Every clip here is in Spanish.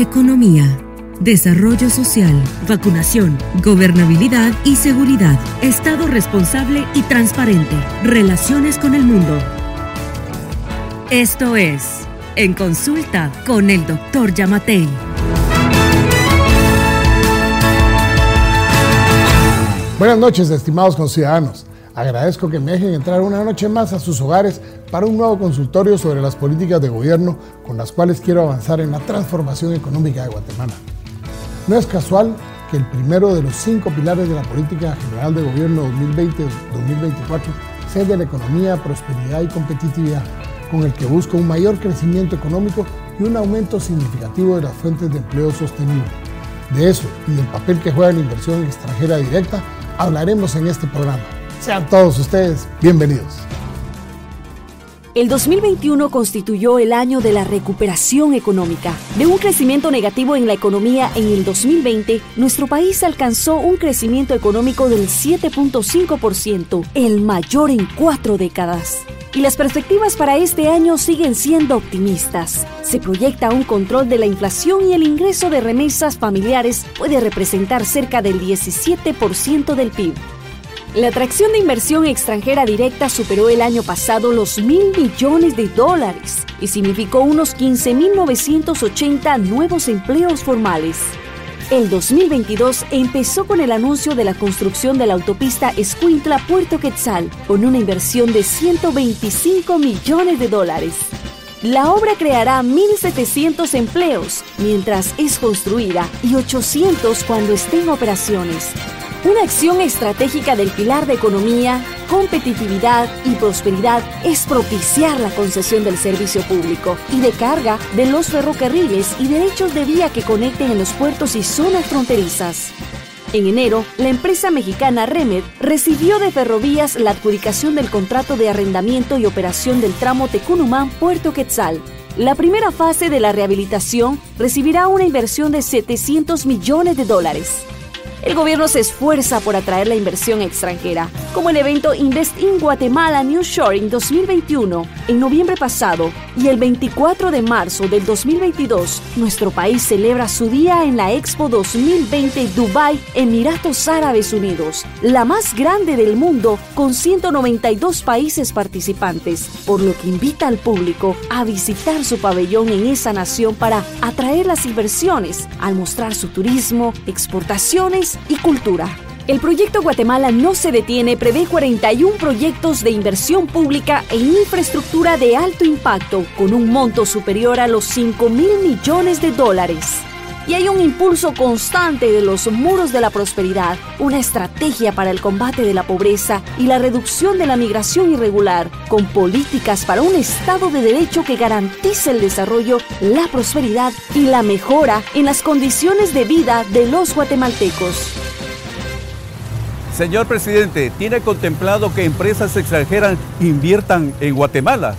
economía, desarrollo social, vacunación, gobernabilidad y seguridad, Estado responsable y transparente, relaciones con el mundo. Esto es En Consulta con el Dr. Yamatei. Buenas noches, estimados conciudadanos. Agradezco que me dejen entrar una noche más a sus hogares para un nuevo consultorio sobre las políticas de gobierno con las cuales quiero avanzar en la transformación económica de Guatemala. No es casual que el primero de los cinco pilares de la política general de gobierno 2020-2024 sea de la economía, prosperidad y competitividad, con el que busca un mayor crecimiento económico y un aumento significativo de las fuentes de empleo sostenible. De eso y del papel que juega la inversión extranjera directa hablaremos en este programa. Sean todos ustedes bienvenidos. El 2021 constituyó el año de la recuperación económica. De un crecimiento negativo en la economía en el 2020, nuestro país alcanzó un crecimiento económico del 7.5%, el mayor en cuatro décadas. Y las perspectivas para este año siguen siendo optimistas. Se proyecta un control de la inflación y el ingreso de remesas familiares puede representar cerca del 17% del PIB. La atracción de inversión extranjera directa superó el año pasado los mil millones de dólares y significó unos 15.980 nuevos empleos formales. El 2022 empezó con el anuncio de la construcción de la autopista Escuintla-Puerto Quetzal, con una inversión de 125 millones de dólares. La obra creará 1.700 empleos mientras es construida y 800 cuando esté en operaciones, una acción estratégica del pilar de economía, competitividad y prosperidad es propiciar la concesión del servicio público y de carga de los ferrocarriles y derechos de vía que conecten en los puertos y zonas fronterizas. En enero, la empresa mexicana Remed recibió de Ferrovías la adjudicación del contrato de arrendamiento y operación del tramo Tecunumán-Puerto Quetzal. La primera fase de la rehabilitación recibirá una inversión de 700 millones de dólares. El gobierno se esfuerza por atraer la inversión extranjera, como el evento Invest in Guatemala New Shoring 2021 en noviembre pasado y el 24 de marzo del 2022, nuestro país celebra su día en la Expo 2020 Dubai, Emiratos Árabes Unidos, la más grande del mundo con 192 países participantes, por lo que invita al público a visitar su pabellón en esa nación para atraer las inversiones, al mostrar su turismo, exportaciones y cultura. El proyecto Guatemala no se detiene prevé 41 proyectos de inversión pública en infraestructura de alto impacto con un monto superior a los 5 mil millones de dólares. Y hay un impulso constante de los muros de la prosperidad, una estrategia para el combate de la pobreza y la reducción de la migración irregular, con políticas para un Estado de Derecho que garantice el desarrollo, la prosperidad y la mejora en las condiciones de vida de los guatemaltecos. Señor presidente, ¿tiene contemplado que empresas extranjeras inviertan en Guatemala?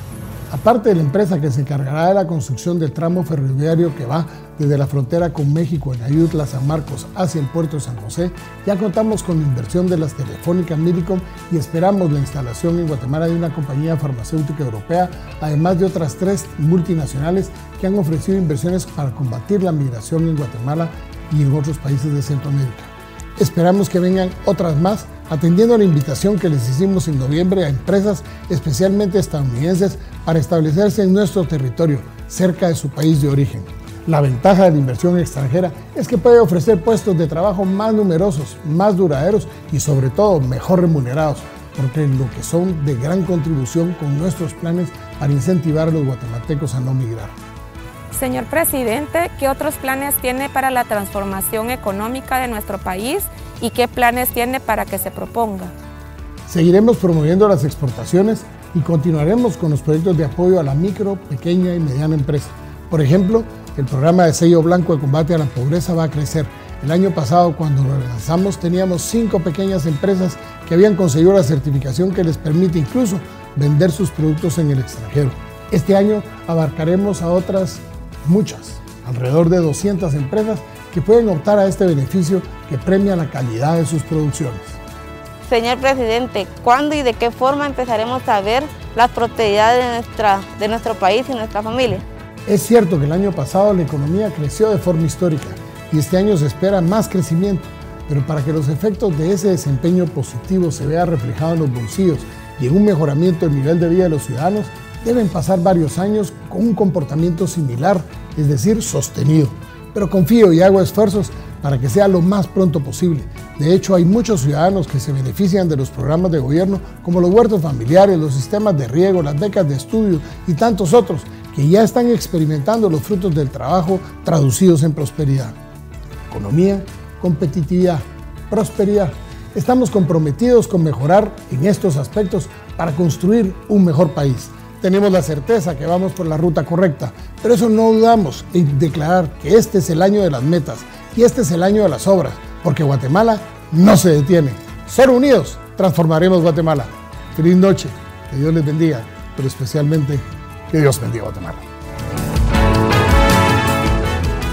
Aparte de la empresa que se encargará de la construcción del tramo ferroviario que va desde la frontera con México en Ayutla, San Marcos hacia el puerto de San José, ya contamos con la inversión de las telefónicas Milicom y esperamos la instalación en Guatemala de una compañía farmacéutica europea, además de otras tres multinacionales que han ofrecido inversiones para combatir la migración en Guatemala y en otros países de Centroamérica. Esperamos que vengan otras más atendiendo a la invitación que les hicimos en noviembre a empresas, especialmente estadounidenses, para establecerse en nuestro territorio, cerca de su país de origen. La ventaja de la inversión extranjera es que puede ofrecer puestos de trabajo más numerosos, más duraderos y sobre todo mejor remunerados, porque lo que son de gran contribución con nuestros planes para incentivar a los guatemaltecos a no migrar. Señor presidente, ¿qué otros planes tiene para la transformación económica de nuestro país y qué planes tiene para que se proponga. Seguiremos promoviendo las exportaciones y continuaremos con los proyectos de apoyo a la micro, pequeña y mediana empresa. Por ejemplo, el programa de sello blanco de combate a la pobreza va a crecer. El año pasado, cuando lo lanzamos, teníamos cinco pequeñas empresas que habían conseguido la certificación que les permite incluso vender sus productos en el extranjero. Este año abarcaremos a otras muchas, alrededor de 200 empresas que pueden optar a este beneficio que premia la calidad de sus producciones. Señor presidente, ¿cuándo y de qué forma empezaremos a ver la prosperidad de, nuestra, de nuestro país y nuestra familia? Es cierto que el año pasado la economía creció de forma histórica y este año se espera más crecimiento, pero para que los efectos de ese desempeño positivo se vean reflejados en los bolsillos y en un mejoramiento del nivel de vida de los ciudadanos, deben pasar varios años con un comportamiento similar, es decir, sostenido. Pero confío y hago esfuerzos para que sea lo más pronto posible. De hecho, hay muchos ciudadanos que se benefician de los programas de gobierno como los huertos familiares, los sistemas de riego, las becas de estudio y tantos otros que ya están experimentando los frutos del trabajo traducidos en prosperidad. Economía, competitividad, prosperidad. Estamos comprometidos con mejorar en estos aspectos para construir un mejor país. Tenemos la certeza que vamos por la ruta correcta, pero eso no dudamos en declarar que este es el año de las metas y este es el año de las obras, porque Guatemala no se detiene. Solo unidos transformaremos Guatemala. Feliz noche, que Dios les bendiga, pero especialmente que Dios bendiga Guatemala.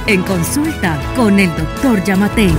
En consulta con el doctor Yamatei.